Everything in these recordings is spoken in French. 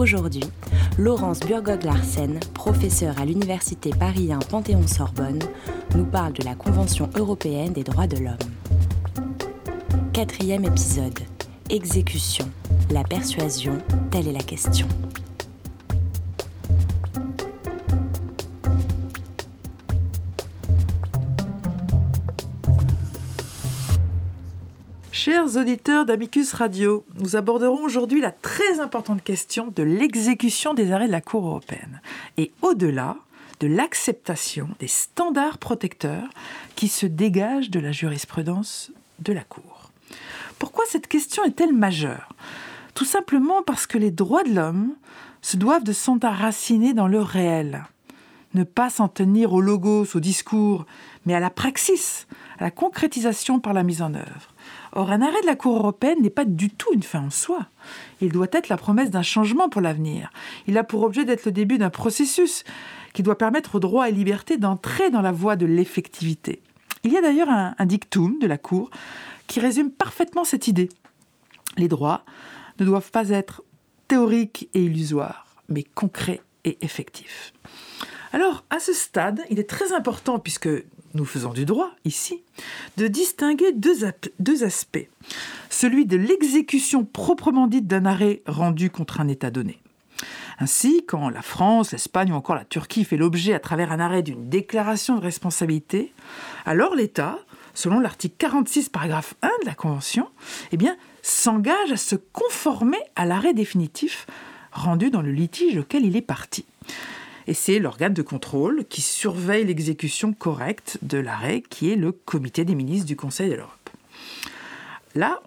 Aujourd'hui, Laurence Burgod-Larsen, professeure à l'Université Paris 1 Panthéon-Sorbonne, nous parle de la Convention européenne des droits de l'homme. Quatrième épisode. Exécution. La persuasion, telle est la question. Chers auditeurs d'Amicus Radio, nous aborderons aujourd'hui la très importante question de l'exécution des arrêts de la Cour européenne et au-delà de l'acceptation des standards protecteurs qui se dégagent de la jurisprudence de la Cour. Pourquoi cette question est-elle majeure? Tout simplement parce que les droits de l'homme se doivent de s'enraciner dans le réel, ne pas s'en tenir aux logos, au discours, mais à la praxis, à la concrétisation par la mise en œuvre. Or, un arrêt de la Cour européenne n'est pas du tout une fin en soi. Il doit être la promesse d'un changement pour l'avenir. Il a pour objet d'être le début d'un processus qui doit permettre aux droits et libertés d'entrer dans la voie de l'effectivité. Il y a d'ailleurs un, dictum de la Cour qui résume parfaitement cette idée. Les droits ne doivent pas être théoriques et illusoires, mais concrets et effectifs. Alors, à ce stade, il est très important, puisque nous faisons du droit ici, de distinguer deux, aspects. Celui de l'exécution proprement dite d'un arrêt rendu contre un État donné. Ainsi, quand la France, l'Espagne ou encore la Turquie fait l'objet à travers un arrêt d'une déclaration de responsabilité, alors l'État, selon l'article 46 paragraphe 1 de la Convention, eh s'engage à se conformer à l'arrêt définitif rendu dans le litige auquel il est parti et c'est l'organe de contrôle qui surveille l'exécution correcte de l'arrêt, qui est le comité des ministres du Conseil de l'Europe. Là,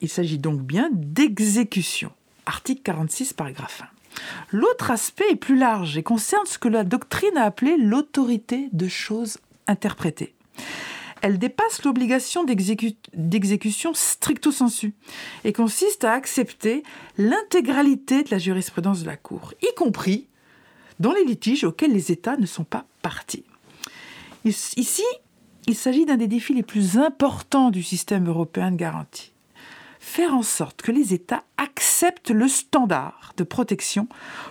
il s'agit donc bien d'exécution. Article 46, paragraphe 1. L'autre aspect est plus large et concerne ce que la doctrine a appelé l'autorité de choses interprétées. Elle dépasse l'obligation d'exécution stricto sensu et consiste à accepter l'intégralité de la jurisprudence de la Cour, y compris dans les litiges auxquels les États ne sont pas partis. Ici, il s'agit d'un des défis les plus importants du système européen de garantie. Faire en sorte que les États acceptent le standard de protection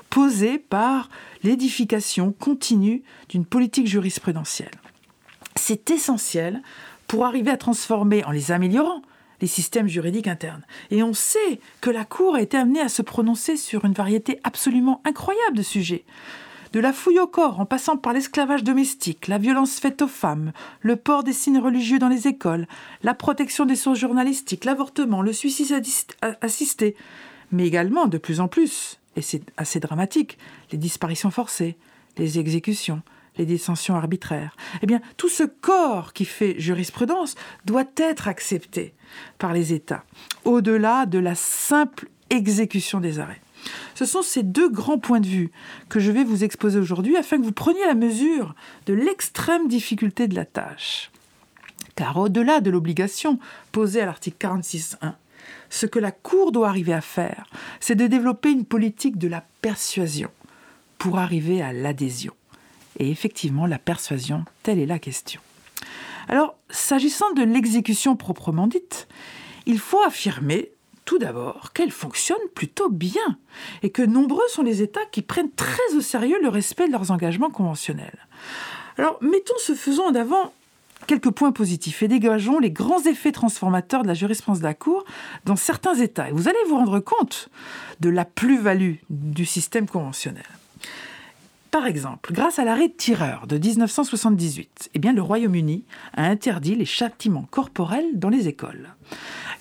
posé par l'édification continue d'une politique jurisprudentielle. C'est essentiel pour arriver à transformer, en les améliorant, les systèmes juridiques internes. Et on sait que la Cour a été amenée à se prononcer sur une variété absolument incroyable de sujets. De la fouille au corps, en passant par l'esclavage domestique, la violence faite aux femmes, le port des signes religieux dans les écoles, la protection des sources journalistiques, l'avortement, le suicide assisté, mais également, de plus en plus, et c'est assez dramatique, les disparitions forcées, les exécutions, les dissensions arbitraires. Eh bien, tout ce corps qui fait jurisprudence doit être accepté par les États, au-delà de la simple exécution des arrêts. Ce sont ces deux grands points de vue que je vais vous exposer aujourd'hui afin que vous preniez la mesure de l'extrême difficulté de la tâche. Car au-delà de l'obligation posée à l'article 46.1, ce que la Cour doit arriver à faire, c'est de développer une politique de la persuasion pour arriver à l'adhésion. Et effectivement, la persuasion, telle est la question. Alors, s'agissant de l'exécution proprement dite, il faut affirmer tout d'abord qu'elle fonctionne plutôt bien et que nombreux sont les États qui prennent très au sérieux le respect de leurs engagements conventionnels. Alors, mettons ce faisant en avant quelques points positifs et dégageons les grands effets transformateurs de la jurisprudence de la Cour dans certains États. Et vous allez vous rendre compte de la plus-value du système conventionnel. Par exemple, grâce à l'arrêt tireur de 1978, eh bien, le Royaume-Uni a interdit les châtiments corporels dans les écoles.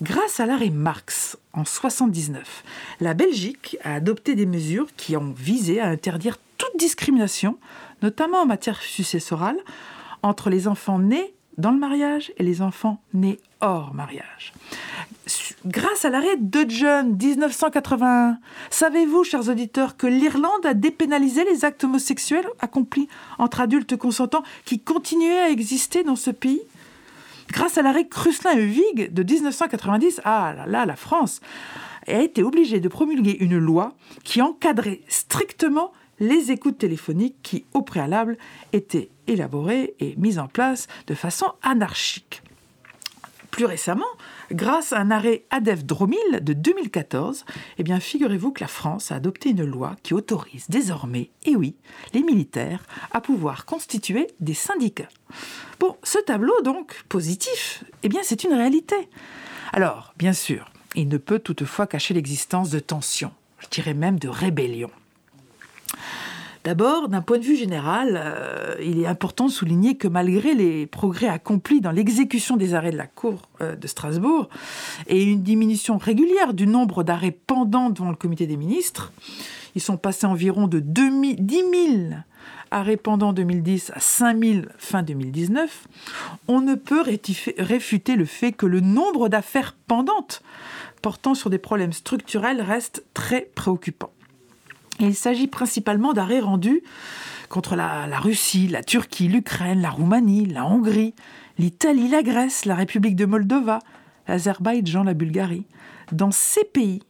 Grâce à l'arrêt Marx en 1979, la Belgique a adopté des mesures qui ont visé à interdire toute discrimination, notamment en matière successorale, entre les enfants nés dans le mariage et les enfants nés hors mariage. Grâce à l'arrêt de John 1981, savez-vous, chers auditeurs, que l'Irlande a dépénalisé les actes homosexuels accomplis entre adultes consentants qui continuaient à exister dans ce pays? Grâce à l'arrêt Cruslin et de 1990, ah là là, la France a été obligée de promulguer une loi qui encadrait strictement les écoutes téléphoniques qui, au préalable, étaient élaborées et mises en place de façon anarchique. Plus récemment, grâce à un arrêt ADEF Dromil de 2014, eh bien, figurez-vous que la France a adopté une loi qui autorise désormais, et oui, les militaires à pouvoir constituer des syndicats. Bon, ce tableau donc positif, eh bien, c'est une réalité. Alors, bien sûr, il ne peut toutefois cacher l'existence de tensions, je dirais même de rébellions. D'abord, d'un point de vue général, euh, il est important de souligner que malgré les progrès accomplis dans l'exécution des arrêts de la Cour euh, de Strasbourg et une diminution régulière du nombre d'arrêts pendants devant le comité des ministres, ils sont passés environ de 10 000 arrêts pendants 2010 à 5 000 fin 2019, on ne peut réfuter le fait que le nombre d'affaires pendantes portant sur des problèmes structurels reste très préoccupant il s'agit principalement d'arrêts rendus contre la, Russie, la Turquie, l'Ukraine, la Roumanie, la Hongrie, l'Italie, la Grèce, la République de Moldova, l'Azerbaïdjan, la Bulgarie. Dans ces pays,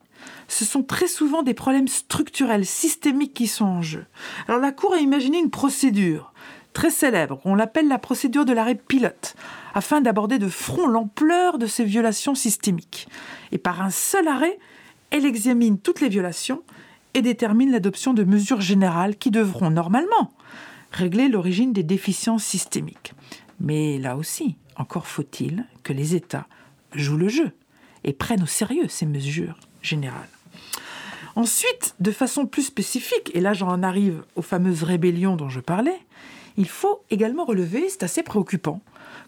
ce sont très souvent des problèmes structurels, systémiques qui sont en jeu. Alors la Cour a imaginé une procédure très célèbre, on l'appelle la procédure de l'arrêt pilote, afin d'aborder de front l'ampleur de ces violations systémiques. Et par un seul arrêt, elle examine toutes les violations et détermine l'adoption de mesures générales qui devront normalement régler l'origine des déficiences systémiques. Mais là aussi, encore faut-il que les États jouent le jeu et prennent au sérieux ces mesures générales. Ensuite, de façon plus spécifique, et là j'en arrive aux fameuses rébellions dont je parlais, il faut également relever, c'est assez préoccupant,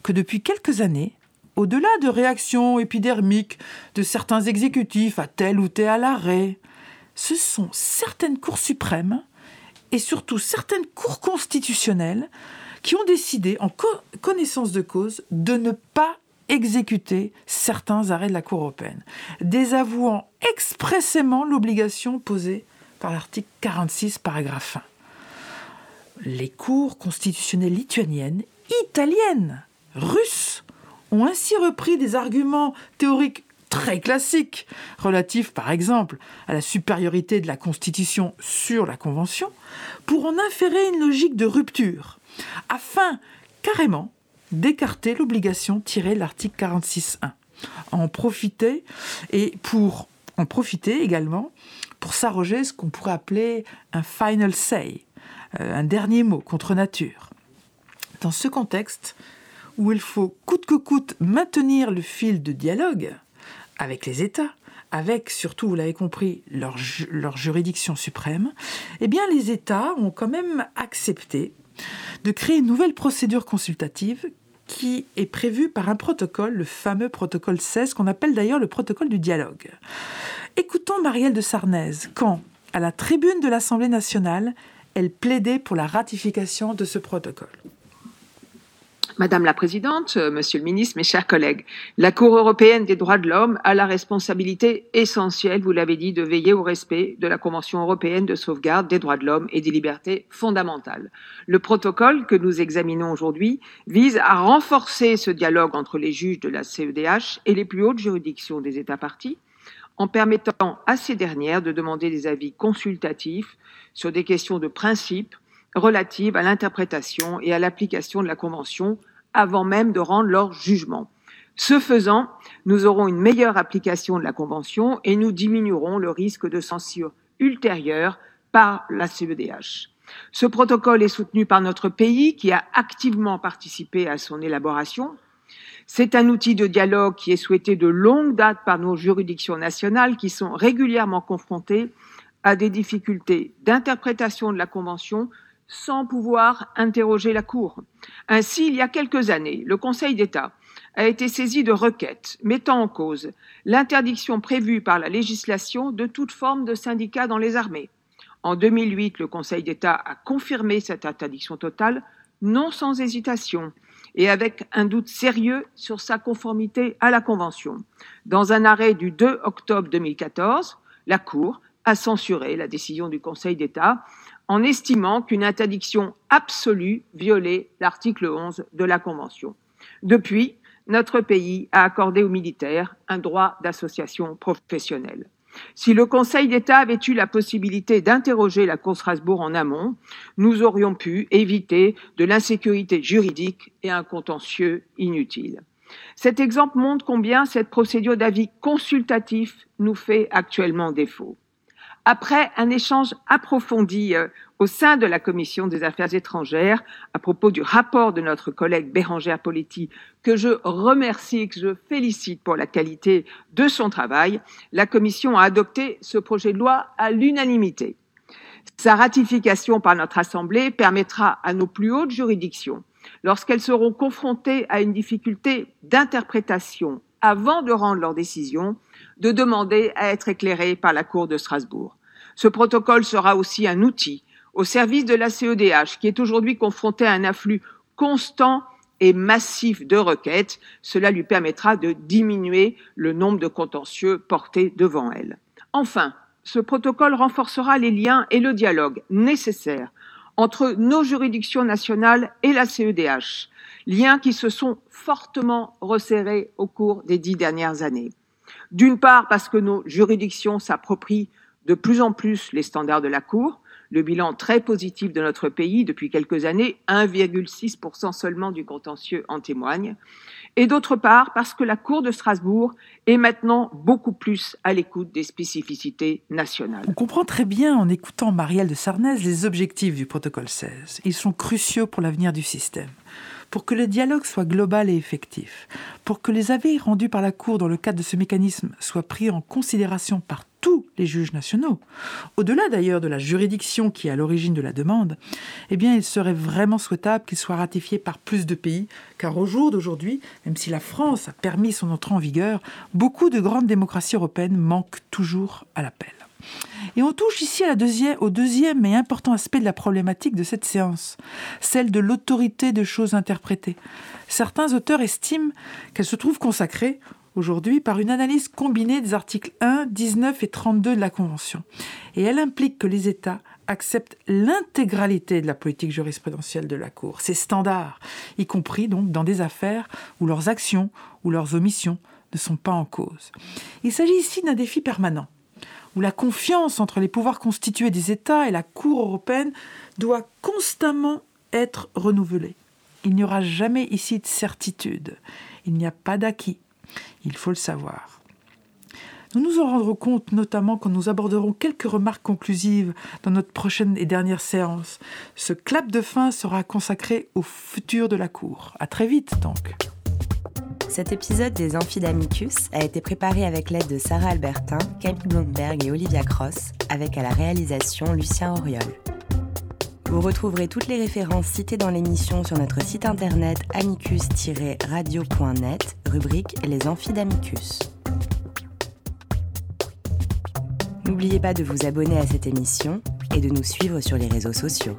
que depuis quelques années, au-delà de réactions épidermiques de certains exécutifs à tel ou tel arrêt, ce sont certaines cours suprêmes et surtout certaines cours constitutionnelles qui ont décidé, en connaissance de cause, de ne pas exécuter certains arrêts de la Cour européenne, désavouant expressément l'obligation posée par l'article 46, paragraphe 1. Les cours constitutionnelles lituaniennes, italiennes, russes ont ainsi repris des arguments théoriques très classiques, relatifs par exemple à la supériorité de la Constitution sur la Convention, pour en inférer une logique de rupture, afin carrément d'écarter l'obligation tirée de l'article 46.1. En profiter et pour en profiter également pour s'arroger ce qu'on pourrait appeler un final say, euh, un dernier mot contre nature. Dans ce contexte, où il faut coûte que coûte maintenir le fil de dialogue, avec les États, avec surtout, vous l'avez compris, leur, juridiction suprême, eh bien les États ont quand même accepté de créer une nouvelle procédure consultative qui est prévue par un protocole, le fameux protocole 16, qu'on appelle d'ailleurs le protocole du dialogue. Écoutons Marielle de Sarnez quand, à la tribune de l'Assemblée nationale, elle plaidait pour la ratification de ce protocole. Madame la Présidente, euh, Monsieur le Ministre, mes chers collègues, la Cour européenne des droits de l'homme a la responsabilité essentielle, vous l'avez dit, de veiller au respect de la Convention européenne de sauvegarde des droits de l'homme et des libertés fondamentales. Le protocole que nous examinons aujourd'hui vise à renforcer ce dialogue entre les juges de la CEDH et les plus hautes juridictions des États partis, en permettant à ces dernières de demander des avis consultatifs sur des questions de principe relatives à l'interprétation et à l'application de la Convention avant même de rendre leur jugement. Ce faisant, nous aurons une meilleure application de la Convention et nous diminuerons le risque de censure ultérieure par la CEDH. Ce protocole est soutenu par notre pays qui a activement participé à son élaboration. C'est un outil de dialogue qui est souhaité de longue date par nos juridictions nationales qui sont régulièrement confrontées à des difficultés d'interprétation de la Convention sans pouvoir interroger la Cour. Ainsi, il y a quelques années, le Conseil d'État a été saisi de requêtes mettant en cause l'interdiction prévue par la législation de toute forme de syndicat dans les armées. En 2008, le Conseil d'État a confirmé cette interdiction totale, non sans hésitation, et avec un doute sérieux sur sa conformité à la Convention. Dans un arrêt du 2 octobre 2014, la Cour a censuré la décision du Conseil d'État en estimant qu'une interdiction absolue violait l'article 11 de la Convention. Depuis, notre pays a accordé aux militaires un droit d'association professionnelle. Si le Conseil d'État avait eu la possibilité d'interroger la Cour Strasbourg en amont, nous aurions pu éviter de l'insécurité juridique et un contentieux inutile. Cet exemple montre combien cette procédure d'avis consultatif nous fait actuellement défaut. Après un échange approfondi euh, au sein de la Commission des Affaires étrangères à propos du rapport de notre collègue Bérangère Poletti, que je remercie et que je félicite pour la qualité de son travail, la Commission a adopté ce projet de loi à l'unanimité. Sa ratification par notre Assemblée permettra à nos plus hautes juridictions, lorsqu'elles seront confrontées à une difficulté d'interprétation avant de rendre leur décision, de demander à être éclairées par la Cour de Strasbourg. Ce protocole sera aussi un outil au service de la CEDH, qui est aujourd'hui confrontée à un afflux constant et massif de requêtes. Cela lui permettra de diminuer le nombre de contentieux portés devant elle. Enfin, ce protocole renforcera les liens et le dialogue nécessaires entre nos juridictions nationales et la CEDH, liens qui se sont fortement resserrés au cours des dix dernières années. D'une part parce que nos juridictions s'approprient de plus en plus les standards de la Cour, le bilan très positif de notre pays depuis quelques années, 1,6% seulement du contentieux en témoigne, et d'autre part parce que la Cour de Strasbourg est maintenant beaucoup plus à l'écoute des spécificités nationales. On comprend très bien en écoutant Marielle de Sarnez les objectifs du protocole 16. Ils sont cruciaux pour l'avenir du système pour que le dialogue soit global et effectif, pour que les avis rendus par la Cour dans le cadre de ce mécanisme soient pris en considération par tous les juges nationaux, au-delà d'ailleurs de la juridiction qui est à l'origine de la demande, eh bien il serait vraiment souhaitable qu'il soit ratifié par plus de pays, car au jour d'aujourd'hui, même si la France a permis son entrée en vigueur, beaucoup de grandes démocraties européennes manquent toujours à l'appel. Et on touche ici au deuxième et important aspect de la problématique de cette séance, celle de l'autorité de choses interprétées. Certains auteurs estiment qu'elle se trouve consacrée aujourd'hui par une analyse combinée des articles 1, 19 et 32 de la Convention. Et elle implique que les États acceptent l'intégralité de la politique jurisprudentielle de la Cour, ses standards, y compris donc dans des affaires où leurs actions ou leurs omissions ne sont pas en cause. Il s'agit ici d'un défi permanent où la confiance entre les pouvoirs constitués des États et la Cour européenne doit constamment être renouvelée. Il n'y aura jamais ici de certitude. Il n'y a pas d'acquis. Il faut le savoir. Nous nous en rendrons compte notamment quand nous aborderons quelques remarques conclusives dans notre prochaine et dernière séance. Ce clap de fin sera consacré au futur de la Cour. À très vite donc. Cet épisode des Amphidamicus a été préparé avec l'aide de Sarah Albertin, Camille Blomberg et Olivia Cross, avec à la réalisation Lucien Auriol. Vous retrouverez toutes les références citées dans l'émission sur notre site internet amicus-radio.net, rubrique Les Amphidamicus. N'oubliez pas de vous abonner à cette émission et de nous suivre sur les réseaux sociaux.